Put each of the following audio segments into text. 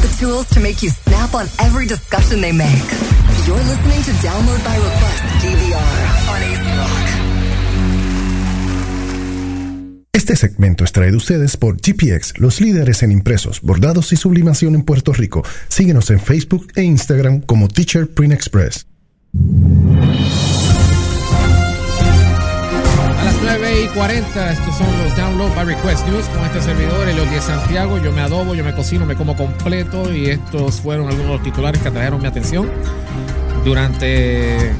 the tools to make you snap on every discussion they make. You're listening to Download by Request DVR on AC Rock. Este segmento es traído ustedes por GPX, los líderes en impresos, bordados y sublimación en Puerto Rico. Síguenos en Facebook e Instagram como Teacher Print Express. Y 40, estos son los Download by Request News con este servidor, el de Santiago. Yo me adobo, yo me cocino, me como completo y estos fueron algunos de los titulares que atrajeron mi atención durante,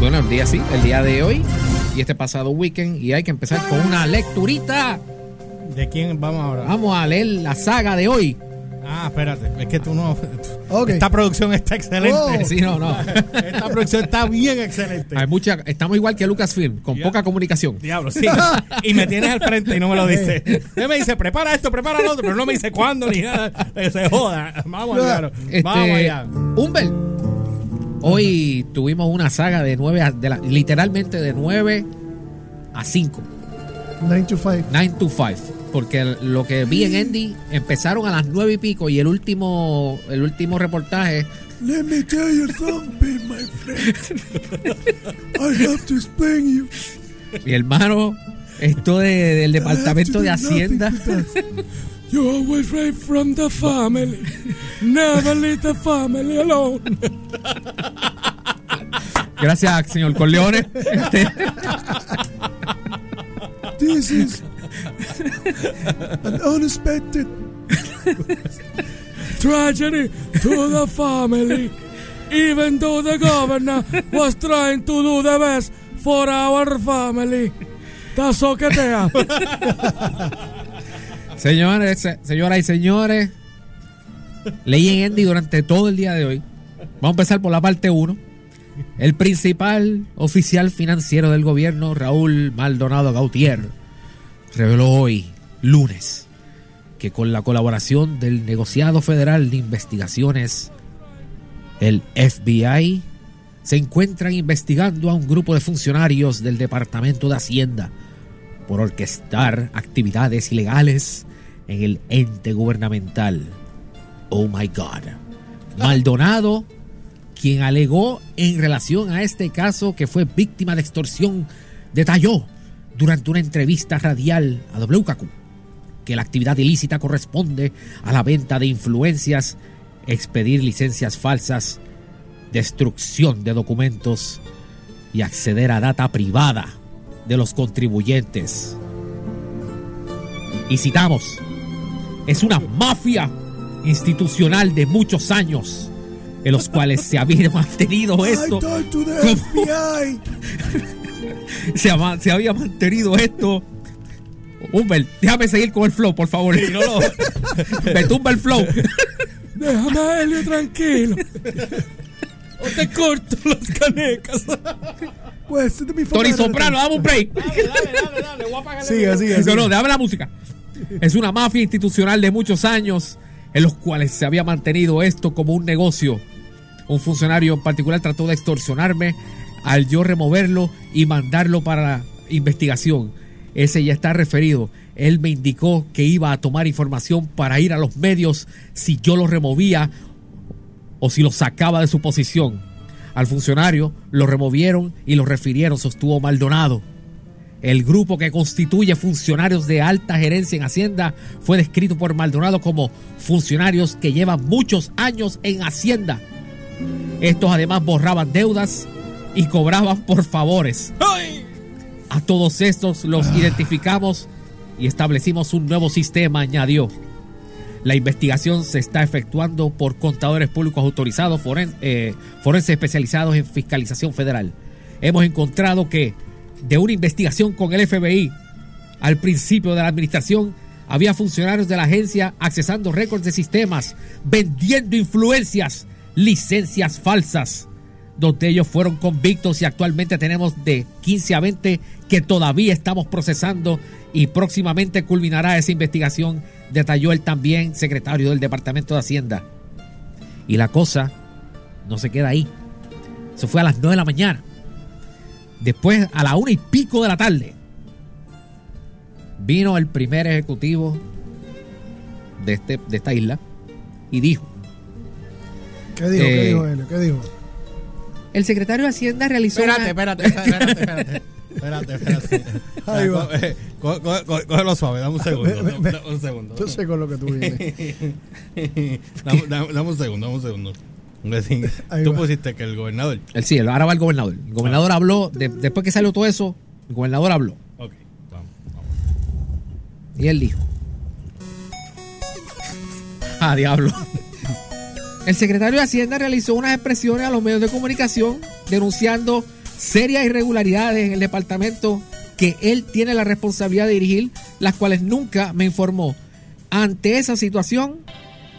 bueno, el día sí, el día de hoy y este pasado weekend. Y hay que empezar con una lecturita. ¿De quién vamos ahora? Vamos a leer la saga de hoy. Ah, espérate, es que tú no. Esta producción está excelente. Oh. Sí, no, no. Esta producción está bien excelente. Hay mucha, estamos igual que Lucasfilm, con poca comunicación. Diablo, sí. y me tienes al frente y no me lo dice. Él me dice, prepara esto, prepara lo otro, pero no me dice cuándo ni nada. Se joda. Vamos, claro. Este, Vamos allá. Humbert, hoy tuvimos una saga de 9 a, de la- literalmente de 9 a 5, 9 to 5. 9 to 5. Porque lo que vi en Andy empezaron a las 9 y pico y el último, el último reportaje Let me tell you something, my friend. I have to explain you. Mi hermano, esto de- del Departamento de Hacienda. You always right from the family. Never leave the family alone. Gracias, señor Corleone. Este, This is an unexpected tragedy to the family. Even though the governor was trying to do the best for our family. Señores, se- señoras y señores, leí en Andy durante todo el día de hoy. Vamos a empezar por la parte 1. El principal oficial financiero del gobierno, Raúl Maldonado Gautier, reveló hoy, lunes, que con la colaboración del negociado federal de investigaciones, el FBI, se encuentran investigando a un grupo de funcionarios del Departamento de Hacienda por orquestar actividades ilegales en el ente gubernamental. Oh my God. Maldonado, quien alegó en relación a este caso que fue víctima de extorsión, detalló durante una entrevista radial a WKQ que la actividad ilícita corresponde a la venta de influencias, expedir licencias falsas, destrucción de documentos y acceder a data privada de los contribuyentes. Y citamos, es una mafia institucional de muchos años en los cuales se había mantenido esto, se, se había mantenido esto. Humbert, déjame seguir con el flow, por favor. Me tumba el flow. Déjame a Helio tranquilo. O te corto las canecas. Pues, de mi Tony Soprano, dame un break. Dale, dale, dale, dale. Voy a apagar el Sigue, sigue, No, sigue. no, déjame la música. Es una mafia institucional de muchos años en los cuales se había mantenido esto como un negocio. Un funcionario en particular trató de extorsionarme al yo removerlo y mandarlo para investigación. Ese ya está referido. Él me indicó que iba a tomar información para ir a los medios si yo lo removía o si lo sacaba de su posición. Al funcionario lo removieron y lo refirieron, sostuvo Maldonado. El grupo que constituye funcionarios de alta gerencia en Hacienda fue descrito por Maldonado como funcionarios que llevan muchos años en Hacienda. Estos además borraban deudas y cobraban por favores. A todos estos los identificamos y establecimos un nuevo sistema, añadió. La investigación se está efectuando por contadores públicos autorizados, foren- eh, forenses especializados en fiscalización federal. Hemos encontrado que de una investigación con el FBI al principio de la administración había funcionarios de la agencia accesando récords de sistemas, vendiendo influencias, licencias falsas. Dos de ellos fueron convictos y actualmente tenemos de 15 a 20 que todavía estamos procesando y próximamente culminará esa investigación, detalló el también secretario del Departamento de Hacienda. Y la cosa no se queda ahí. Eso fue a las 9 de la mañana. Después, a la una y pico de la tarde, vino el primer ejecutivo de, este, de esta isla y dijo, ¿Qué dijo? ¿Qué Eh, dijo él? ¿Qué dijo? El secretario de Hacienda realizó una- Espérate, espérate, espérate, espérate. Espérate, espérate. Ahí va. Eh, co- co- co- Cógelo suave, dame un segundo. Ve, ve, un segundo. Yo sé con lo que tú vienes. dame, dame- dame un segundo, dame un segundo. Ahí Tú va. pusiste que el gobernador. el sí, ahora va el gobernador. El gobernador habló, de- después que salió todo eso, el gobernador habló. Ok, vamos, vamos. Y él dijo. Ah, diablo. El secretario de Hacienda realizó unas expresiones a los medios de comunicación denunciando serias irregularidades en el departamento que él tiene la responsabilidad de dirigir, las cuales nunca me informó. Ante esa situación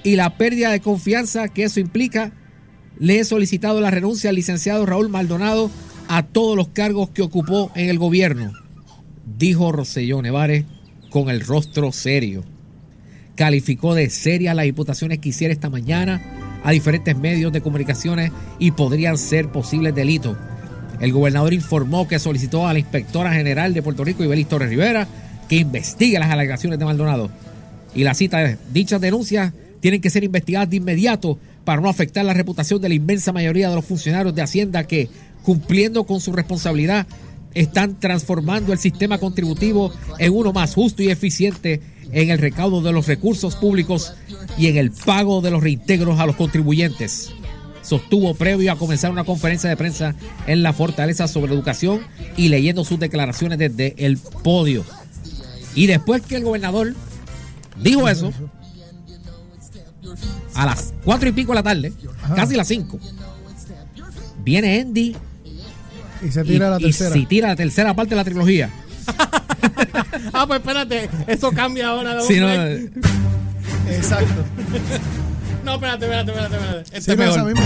y la pérdida de confianza que eso implica, le he solicitado la renuncia al licenciado Raúl Maldonado a todos los cargos que ocupó en el gobierno, dijo Roselló Nevares con el rostro serio. Calificó de seria las imputaciones que hiciera esta mañana a diferentes medios de comunicaciones y podrían ser posibles delitos. El gobernador informó que solicitó a la inspectora general de Puerto Rico, Ibelis Torres Rivera, que investigue las alegaciones de Maldonado. Y la cita es, dichas denuncias tienen que ser investigadas de inmediato para no afectar la reputación de la inmensa mayoría de los funcionarios de Hacienda que, cumpliendo con su responsabilidad, están transformando el sistema contributivo en uno más justo y eficiente en el recaudo de los recursos públicos y en el pago de los reintegros a los contribuyentes. Sostuvo previo a comenzar una conferencia de prensa en la fortaleza sobre educación y leyendo sus declaraciones desde el podio. Y después que el gobernador dijo eso, a las cuatro y pico de la tarde, casi las cinco, viene Andy Y se y, tira la y tercera. si tira la tercera parte de la trilogía. Ah, pues espérate, eso cambia ahora. Sí, no. Exacto. No, espérate, espérate, espérate. espérate. Este Sí, es mejor. misma.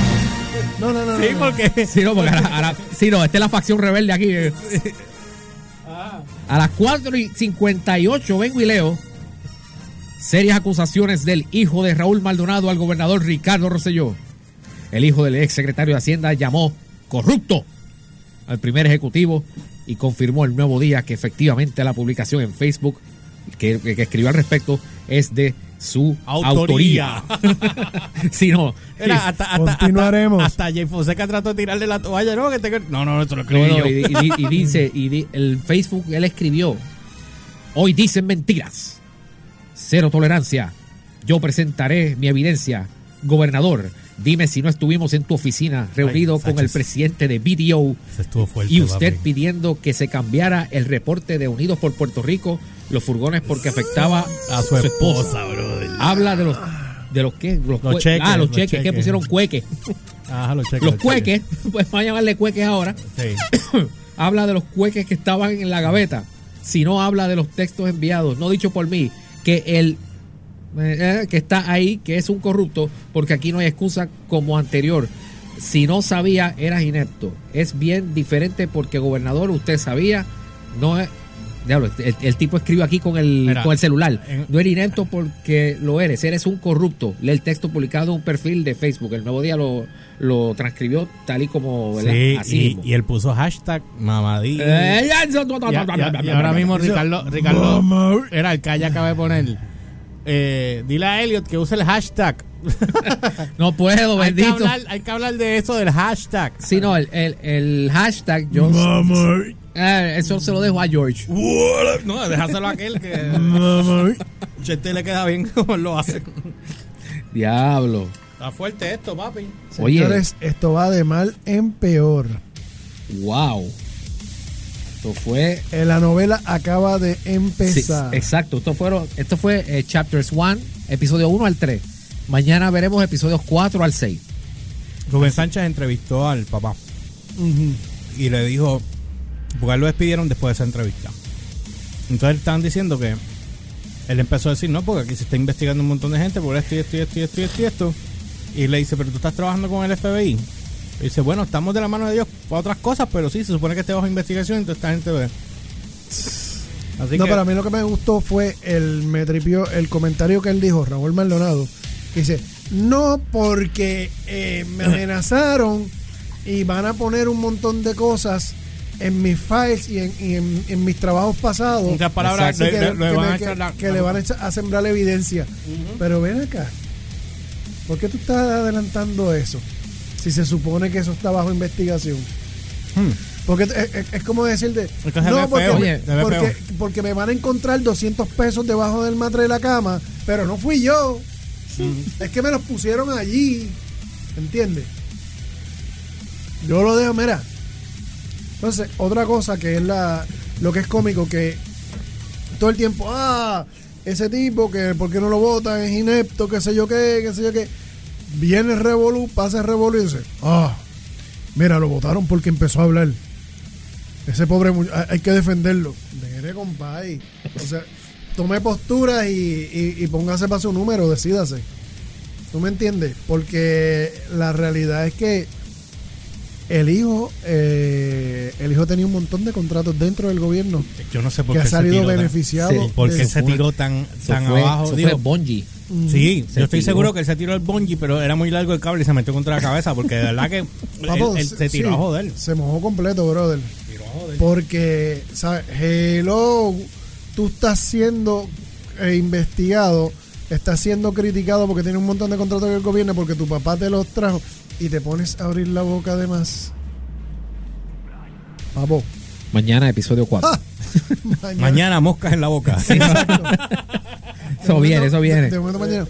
No, no, no. Sí, no, porque. Sí, no, porque ahora, ahora- sí, no, esta es la facción rebelde aquí. eh. A las 4 y 58 vengo y leo serias acusaciones del hijo de Raúl Maldonado al gobernador Ricardo Rosselló. El hijo del ex secretario de Hacienda llamó corrupto al primer ejecutivo y confirmó el nuevo día que efectivamente la publicación en Facebook que, que escribió al respecto es de su Autoría. autoría. sí, no. Era hasta, hasta, Continuaremos. Hasta, hasta Jay Fonseca trató de tirarle la toalla. No, que te... no, no, esto lo No, escribí no, yo. y, y- y dice, y di- el Facebook, él escribió, hoy dicen mentiras, cero tolerancia, yo presentaré mi evidencia, gobernador, dime si no estuvimos en tu oficina reunido Ay, con el presidente de BDO fuerte, y usted papi. pidiendo que se cambiara el reporte de Unidos por Puerto Rico, los furgones porque afectaba A su esposa, brother. Habla de los... ¿De los qué? Los, cheques, Ah, los, los cheques, que cheques. pusieron cueques. Ajá, los cheques. Los cueques, pues van a llamarle cueques ahora. cheques. Sí. habla de los cueques que estaban en la gaveta, sino habla de los textos enviados, no dicho por mí, que el eh, eh, que está ahí, que es un corrupto, porque aquí no hay excusa como anterior. Si no sabía, eras inepto. Es bien diferente porque gobernador, usted sabía, no es... Diablo, el, el tipo escribe aquí con el, Mira, con el celular. en- No eres inepto porque lo eres, eres un corrupto. Lee el texto publicado en un perfil de Facebook. El nuevo día lo, lo transcribió tal y como. Sí, Así y, mismo. y él puso hashtag mamadí. Eh, Y, y ahora mismo Ricardo, Ricardo era el que ya acaba de poner. Eh, dile a Elliot que use el hashtag. No puedo, Hay que, bendito. hablar, hay que hablar de eso del hashtag. Sí, no, el, el, el hashtag, yo. Eh, eso se lo dejo a George. No, déjaselo a aquel que Chete le queda bien como lo hace. Diablo. Está fuerte esto, papi. Oye. Señores, esto va de mal en peor. Wow. Esto fue. Eh, La novela acaba de sí, empezar. exacto. Esto, fueron, esto fue eh, Chapters 1, episodio 1 al 3. Mañana veremos episodios 4 al 6. Rubén Sánchez entrevistó al papá y le dijo, porque lo despidieron después de esa entrevista. Entonces estaban diciendo que él empezó a decir, no, porque aquí se está investigando un montón de gente por esto y esto y esto y esto y esto y esto. Y le dice, pero tú estás trabajando con el FBI. Y dice, bueno, estamos de la mano de Dios para otras cosas, pero sí, se supone que esté bajo investigación, entonces esta gente ve. Así no, que, para mí lo que me gustó fue el me tripió el comentario que él dijo, Raúl Maldonado, que dice, no porque eh, me amenazaron y van a poner un montón de cosas en mis files y en, y en- en mis trabajos pasados. Otras palabras, que, le- van a echar a, sembrar la evidencia. Pero ven acá, ¿Por qué tú estás adelantando eso? Si se supone que eso está bajo investigación. Hmm. Porque es, como decirte, Es que se ve no, porque, feo, porque, porque me van a encontrar 200 pesos debajo del matre de la cama, pero no fui yo. Es que me los pusieron allí. ¿Entiendes? Yo lo dejo, mira. Entonces, otra cosa que es la lo que es cómico, que todo el tiempo, ah, ese tipo que por qué no lo votan, es inepto, qué sé yo qué, qué sé yo qué. Viene el Revolu, pasa el Revolu y dice, ah, mira, lo votaron porque empezó a hablar. Ese pobre hay, que defenderlo. Mire, compadre. O sea, tome postura y, y, y póngase para su número, decídase. ¿Tú me entiendes? Porque la realidad es que el hijo, eh, el hijo tenía un montón de contratos dentro del gobierno Yo no sé por que qué ha se salido tiró tan- beneficiado. Sí, ¿Por qué de- se tiró tan, tan fue, abajo? Digo, Bungie. Sí, Se yo estoy tiró. seguro que él se tiró el bungee, pero era muy largo el cable y se metió contra la cabeza, porque de verdad que él, Papo, él se tiró sí, a joder. Se mojó completo, brother. Tiró a joder. Porque, ¿sabes? Hello, tú estás siendo eh, investigado, estás siendo criticado porque tienes un montón de contratos del gobierno porque tu papá te los trajo y te pones a abrir la boca además. Papo. Mañana, episodio 4. Ah, mañana. Mañana moscas en la boca. Exacto. Eso viene, eso viene. De, de momento mañana.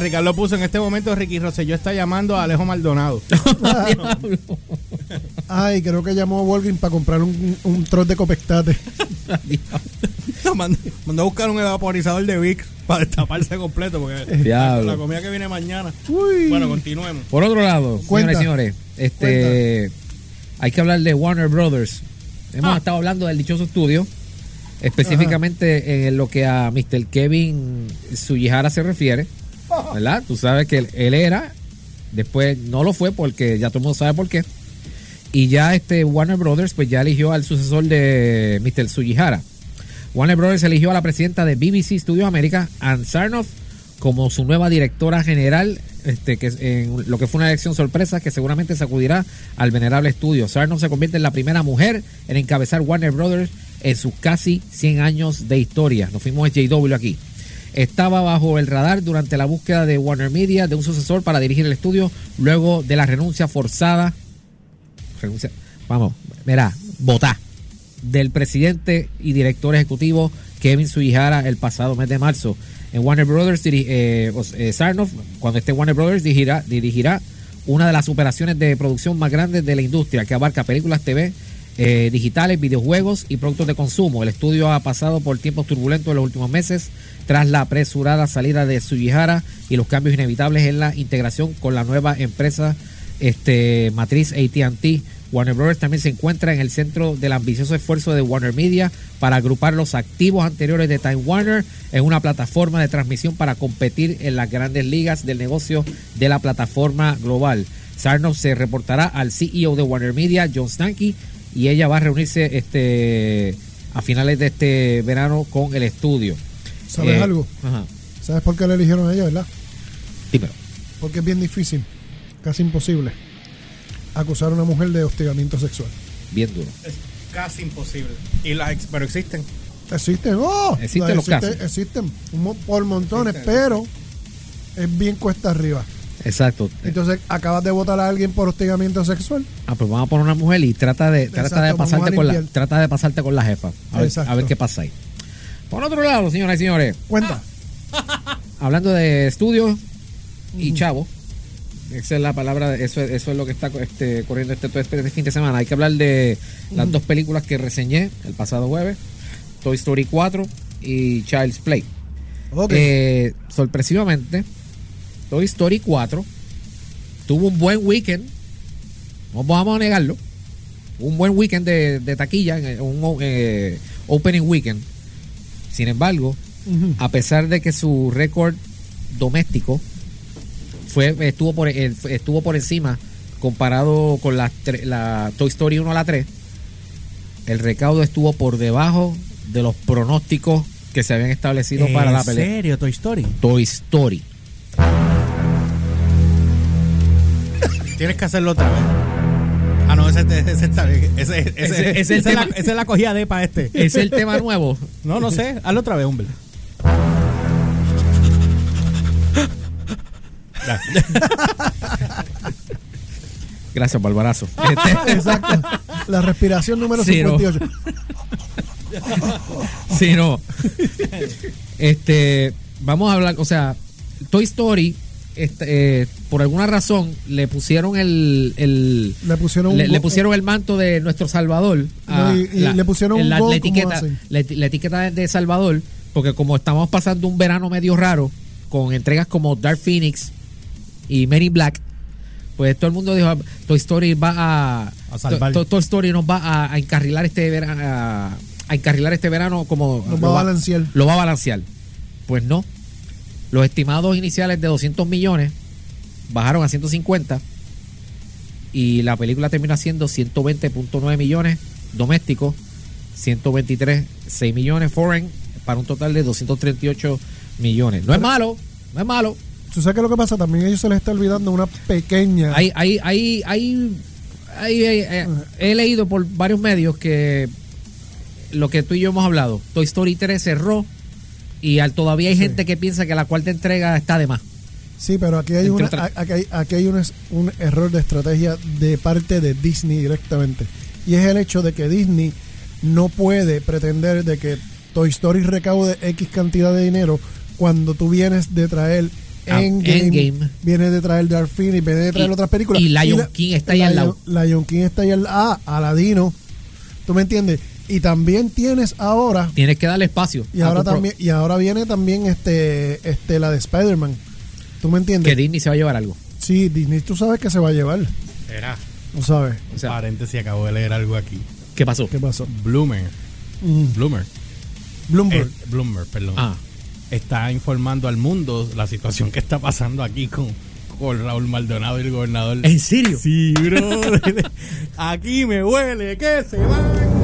Ricardo puso en este momento Ricky Rosselló está llamando a Alejo Maldonado. Ay, creo que llamó a Walgreens para comprar un, un troz de copectate. mandó, mandó a buscar un evaporizador de Vic para destaparse completo, porque la, Diablo. la comida que viene mañana. Uy. Bueno, continuemos. Por otro lado, Cuenta. señores y señores, este, hay que hablar de Warner Brothers. Hemos Ah. estado hablando del dichoso estudio, específicamente en lo que a Mr. Kevin Sujihara se refiere, ¿verdad? Tú sabes que él, era, después no lo fue porque ya todo el mundo sabe por qué. Y ya este Warner Brothers pues ya eligió al sucesor de Mr. Sujihara. Warner Brothers eligió a la presidenta de BBC Studios América, Ann Sarnoff, como su nueva directora general, este, que en lo que fue una elección sorpresa que seguramente sacudirá al venerable estudio. Sarnoff se convierte en la primera mujer en encabezar Warner Brothers en sus casi 100 años de historia. Nos fuimos a JW aquí. Estaba bajo el radar durante la búsqueda de Warner Media de un sucesor para dirigir el estudio luego de la renuncia forzada. Renuncia, vamos, mira, votá del presidente y director ejecutivo Kevin Suihara el pasado mes de marzo. En Warner Brothers, eh, eh, Sarnoff, cuando esté Warner Brothers, dirigirá una de las operaciones de producción más grandes de la industria, que abarca películas TV, eh, digitales, videojuegos y productos de consumo. El estudio ha pasado por tiempos turbulentos en los últimos meses tras la apresurada salida de Sugihara y los cambios inevitables en la integración con la nueva empresa este, matriz AT&T. Warner Brothers también se encuentra en el centro del ambicioso esfuerzo de Warner Media para agrupar los activos anteriores de Time Warner en una plataforma de transmisión para competir en las grandes ligas del negocio de la plataforma global. Sarnoff se reportará al CEO de Warner Media, John Stankey, y ella va a reunirse este a finales de este verano con el estudio. ¿Sabes Eh, algo? Ajá. ¿Sabes por qué le eligieron a ella, verdad? Dímelo. Porque es bien difícil, casi imposible, acusar a una mujer de hostigamiento sexual. Bien duro. Es casi imposible. Y las ex- pero existen. Existen, oh, Existen los casos. Existen un por montones, Existen. pero es bien cuesta arriba. Exacto. Entonces, acabas de votar a alguien por hostigamiento sexual. Ah, pues vamos a poner una mujer y trata de, trata Exacto, de pasarte con la, trata de pasarte con la jefa. A ver, a ver qué pasa ahí. Por otro lado, señoras y señores, Cuenta. hablando de estudios y chavo, esa es la palabra, eso, es- eso es lo que está este, corriendo este, este, fin de semana. Hay que hablar de las dos películas que reseñé el pasado jueves, Toy Story 4 y Child's Play. Ok. Eh, sorpresivamente, Toy Story 4 tuvo un buen weekend. No vamos a negarlo. Un buen weekend de, de taquilla, en- un eh, opening weekend. Sin embargo, a pesar de que su récord doméstico fue estuvo por eh, estuvo por encima comparado con la, la Toy Story 1 a la 3, el recaudo estuvo por debajo de los pronósticos que se habían establecido para la pelea. serio, Toy Story? Toy Story. Tienes que hacerlo otra vez. Ah, no, ese, ese está bien. Ese, ese, Ese- ese es el esa es la- tema. esa es la cogida de para este. Es el tema nuevo. No, no sé. Hazlo otra vez, hombre. Gracias, Barbarazo. Este, Exacto. La respiración número Sí, no. 58. sí, no. Este, vamos a hablar, o sea, Toy Story, este, eh, por alguna razón, le pusieron el, el Le pusieron un le, pusieron el manto de nuestro Salvador. a No, y- y le pusieron un la, la etiqueta, la, eti- la etiqueta de Salvador, porque como estamos pasando un verano medio raro, con entregas como Dark Phoenix y Men in Black, pues todo el mundo dijo, Toy Story va a... A salvar. To- to- Toy Story nos va a, a encarrilar este verano, a, a encarrilar este verano como... Nos lo va a balancear. Lo va a balancear. Pues no. Los estimados iniciales de 200 millones bajaron a 150 y la película termina siendo 120.9 millones domésticos, 123.6 millones foreign para un total de 238 millones. No es malo, no es malo. ¿Tú sabes qué es lo que pasa? También a ellos se les está olvidando una pequeña. Hay, hay, hay, hay, hay- hay- eh, he leído por varios medios que lo que tú y yo hemos hablado, Toy Story 3 cerró y al, todavía hay Sí. gente que piensa que la cuarta entrega está de más. Sí, pero aquí hay, una, aquí hay, aquí hay un, es- un error de estrategia de parte de Disney directamente. Y es el hecho de que Disney no puede pretender de que Toy Story recaude X cantidad de dinero cuando tú vienes de traer Ah, Endgame, Endgame. vienes de traer Dark Phoenix, vienes de traer Y- otras películas. y Lion la- King está ahí al lado. Lion- Lion King está ahí al lado. Ah, Aladino. ¿Tú me entiendes? Y también tienes ahora Tienes que darle espacio. y ahora pro- también y ahora viene también este este la de Spider-Man. ¿Tú me entiendes? que Disney se va a llevar algo. Sí, Disney tú sabes que se va a llevar. Era. ¿No sabes? O sea, Paréntesis, acabo de leer algo aquí. ¿qué pasó? ¿Qué pasó? Bloomer. Mm, Bloomer. Bloomberg. Eh, Bloomer, perdón. Ah, Está informando al mundo la situación que está pasando aquí con, con Raúl Maldonado y el gobernador. ¿en serio? Sí, bro. aquí me huele que se van.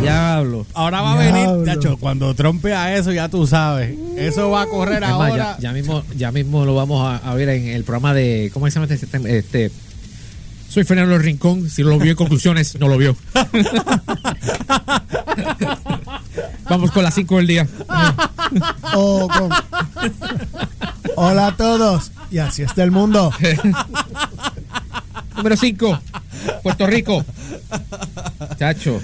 Diablo. Ahora va a venir, Chacho, cuando trompe a eso, ya tú sabes. Eso va a correr Es más, ahora. ya, ya mismo, ya mismo lo vamos a, a ver en el programa de. ¿Cómo se llama este? este, este soy Fernando Rincón. Si no lo vio en conclusiones, no lo vio. vamos con las 5 del día. O con- Hola a todos. Y así está el mundo. Número 5. Puerto Rico. Chacho.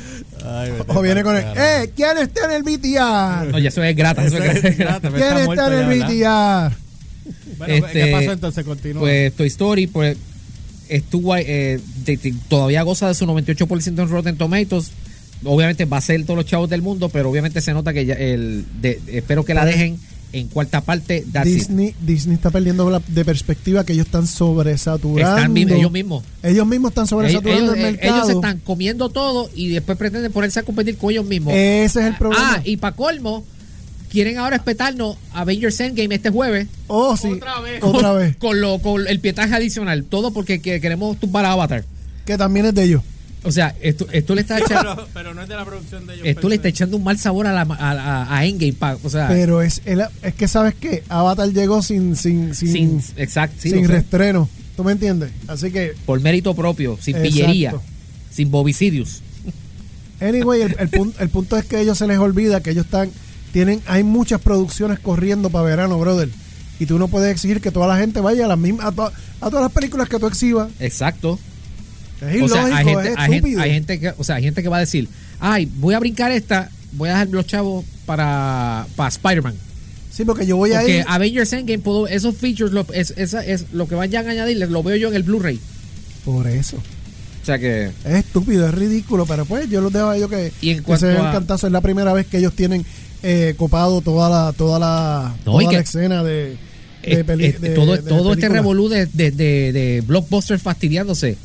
Ay, O viene con el. ¡Eh! ¿Quién está en el BTR? No, ya eso es grata. Eso Eso es es grata. ¿Quién está en ya, el ¿verdad? BTR? Bueno, Este, ¿qué pasó entonces? Continúa. Pues Toy Story, pues estuvo eh, de- de- todavía goza de su 98% en Rotten Tomatoes. Obviamente va a ser todos los chavos del mundo, pero obviamente se nota que ya el de- espero que la dejen en cuarta parte. That's it. Disney, Disney está perdiendo la- de perspectiva que ellos están sobresaturando. Están ellos mismos. Ellos mismos están sobresaturando ellos- el mercado. ellos están comiendo todo y después pretenden ponerse a competir con ellos mismos. Ese es el problema. Ah, y para colmo, quieren ahora espetarnos Avengers Endgame este jueves. oh, sí. Otra vez. Otra con, vez. Con, lo, con el pietaje adicional. Todo porque que- queremos tumbar a Avatar. Que también es de ellos. O sea, esto, esto le está echando. pero, pero no es de la producción de ellos. Esto le está echando un mal sabor a, la, a, a- a Endgame. pa- o sea, Pero es, el- es que, ¿sabes qué? Avatar llegó sin, sin, sin, sin, sí, sin restreno. ¿Tú me entiendes? Así que, por mérito propio, sin Exacto. pillería, sin bobicidios. anyway, el, el punto, el punto es que a ellos se les olvida que ellos están, tienen, hay muchas producciones corriendo para verano, brother. Y tú no puedes exigir que toda la gente vaya a las mismas, a, to- a todas las películas que tú exhibas. Exacto. Es o sea, ilógico, hay gente, es hay, gente, estúpido. hay gente que, o sea, hay gente que va a decir, ay, voy a brincar esta, voy a dejar los chavos para, para Spider-Man. Sí, porque yo voy a Porque ir. Avengers Endgame, puedo, esos features, lo, es, esa- es, lo que vayan a añadirles, lo veo yo en el Blu-ray. Por eso. O sea que, Es estúpido, es ridículo, pero pues yo los dejo a ellos que, Y en que se den a- cantazo. Es la primera vez que ellos tienen eh, copado toda la toda la, No, toda la que- escena de, de, peli- de- todo, de todo este revolú de, de, de, de blockbuster fastidiándose,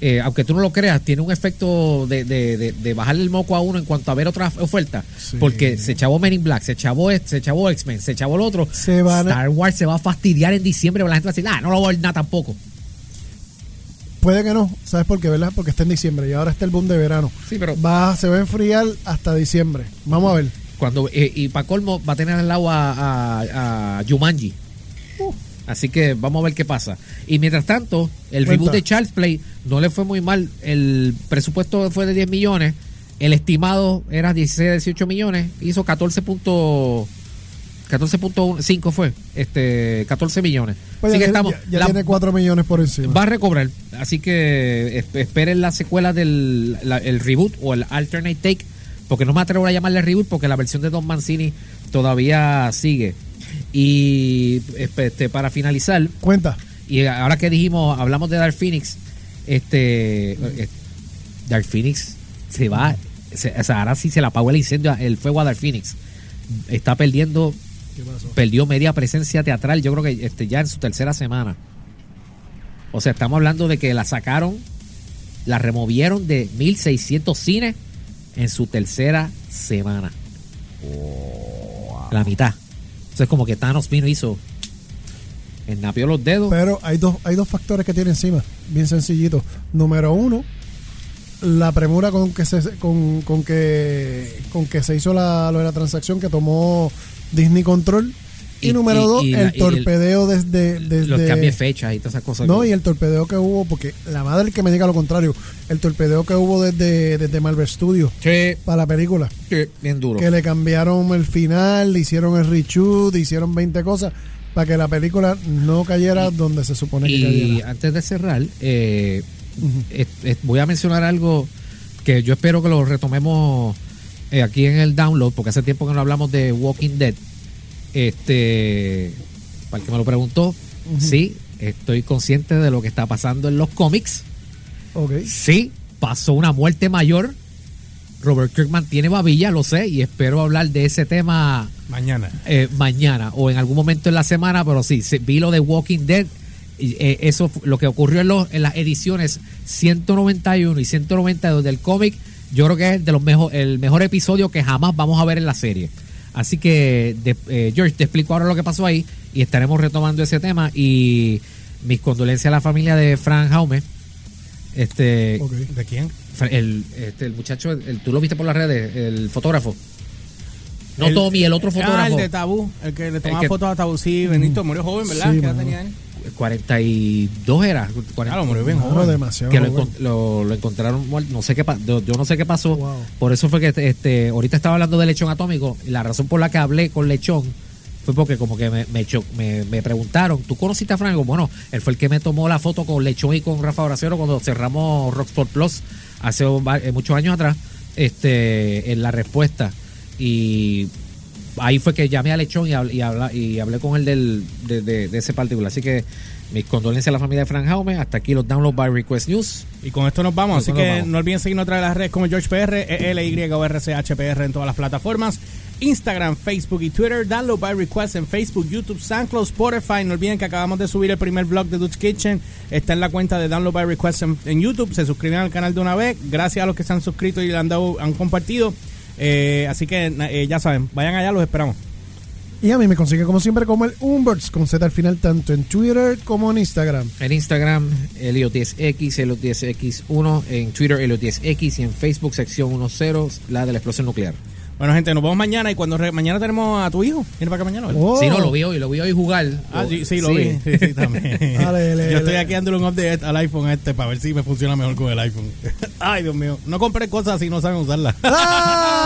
eh, aunque tú no lo creas, tiene un efecto de, de, de, de bajarle el moco a uno en cuanto a ver otras ofertas. Sí. Porque se chavó Men in Black, se chavó, este, se chavó X-Men, se chavó el otro. Se van a- Star Wars se va a fastidiar en diciembre, pero la gente va a decir, ah, no lo voy a ver nada tampoco. Puede que no, ¿sabes por qué? ¿Verdad? Porque está en diciembre y ahora está el boom de verano. Sí, pero Va, se va a enfriar hasta diciembre. Vamos a ver. cuando eh, y para colmo va a tener al lado a, a, a Jumanji. Así que vamos a ver qué pasa. Y mientras tanto, el reboot de Charles Play no le fue muy mal. El presupuesto fue de 10 millones. El estimado era 16, 18 millones. Hizo 14. 14.5 fue, este, 14 millones. Pues Así ya, que estamos, ya- ya la- tiene 4 millones por encima. va a recobrar. Así que esp- esperen la secuela del la- el reboot o el alternate take, porque no me atrevo a llamarle reboot porque la versión de Don Mancini todavía sigue. Y este, para finalizar, Cuenta. y ahora que dijimos, hablamos de Dark Phoenix, este eh, Dark Phoenix se va, se- o sea, ahora sí se le apagó el incendio, el fuego a Dark Phoenix. Está perdiendo, perdió media presencia teatral, yo creo que este, ya en su tercera semana. O sea, estamos hablando de que la sacaron, la removieron de 1600 cines en su tercera semana. La mitad. Entonces, como que Thanos vino hizo. Ennapió los dedos. Pero hay dos, hay dos factores que tiene encima, bien sencillito. Número uno, la premura con que se con, con que con que se hizo la, lo de la transacción que tomó Disney Control. Y, Y- número y- dos, y la- el y el- torpedeo desde, desde los cambios de fechas y todas esas cosas. no, y el torpedeo que hubo, porque la madre que me diga lo contrario, el torpedeo que hubo desde, desde Marvel Studios Sí, para la película. sí, bien duro. que le cambiaron el final, le hicieron el reshoot, hicieron 20 cosas para que la película no cayera donde se supone que Y cayera. antes de cerrar, eh, es- es- voy a mencionar algo que yo espero que lo retomemos eh, aquí en el download, porque hace tiempo que no hablamos de Walking Dead. Este, para el que me lo preguntó, sí, estoy consciente de lo que está pasando en los cómics. Ok. Sí, pasó una muerte mayor. Robert Kirkman tiene babilla, lo sé, y espero hablar de ese tema Mañana. eh, mañana o en algún momento en la semana, pero sí, vi lo de Walking Dead. y, eh, eso lo que ocurrió en, los, en las ediciones 191 y 192 del cómic, yo creo que es de los mejor, el mejor episodio que jamás vamos a ver en la serie. Así que, de- eh, George, te explico ahora lo que pasó ahí y estaremos retomando ese tema. Y mis condolencias a la familia de Frank Jaume. Este. ¿De quién? El, este, el muchacho, el- tú lo viste por las redes, el fotógrafo. No El- Tommy, el otro Ah, fotógrafo. el de Tabú. El que le tomaba fotos a Tabú. Sí, Benito murió joven, ¿verdad? Sí, ¿Qué edad tenía él? 42 era. 40, Claro, murió bien joven. demasiado. que lo, lo- lo encontraron muerto. No sé qué yo, yo no sé qué pasó. Wow. Por eso fue que este, ahorita estaba hablando de lechón atómico. Y la razón por la que hablé con lechón fue porque como que me, me, cho- me, me preguntaron, ¿tú conociste a Franco? Bueno, él fue el que me tomó la foto con lechón y con Rafa Bracero cuando cerramos Rocksport Plus hace eh, muchos años atrás. Este, en la respuesta. Y ahí fue que llamé a Lechón y hablé, y habla- y hablé con él del, de, de- de ese particular. Así que mis condolencias a la familia de Frank Jaume. Hasta aquí los downloads by Request News. Y con esto nos vamos. Así que vamos. no olviden seguirnos a través de las redes como George PR, ELY o RCHPR en todas las plataformas. Instagram, Facebook y Twitter. Download by Request en Facebook, YouTube, SoundCloud, Spotify. No olviden que acabamos de subir el primer vlog de Dude's Kitchen. Está en la cuenta de Download by Request en, en YouTube. Se suscriben al canal de una vez. Gracias a los que se han suscrito y le han, dado, han compartido. Eh, así que eh, ya saben, vayan allá, los esperamos. Y a mí me consigue como siempre como el Umberts con Z al final tanto en Twitter como en Instagram. En Instagram, Elio10X, Elio10X1. En Twitter, Elio10X. Y en Facebook, sección 10, la de la explosión nuclear. Bueno, gente, nos vemos mañana. Y cuando re- mañana tenemos a tu hijo. Viene para acá mañana. Oh. Sí, no, lo vi hoy, lo vi hoy jugar. Ah, sí, sí, lo vi. Sí, sí, también. Dale, le- Yo estoy aquí dándole un update al iPhone este para ver si me funciona mejor con el iPhone. Ay, Dios mío. No compré cosas si no saben usarlas.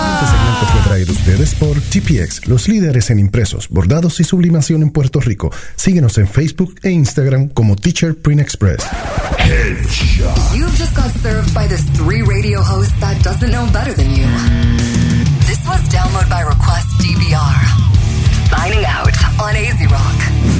Este segmento fue traído a ustedes por GPX, los líderes en impresos, bordados y sublimación en Puerto Rico. Síguenos en Facebook e Instagram como Teacher Print Express. You've just got served by this three radio host that doesn't know better than you. This was Download by Request DBR. Signing out on AZ Rock.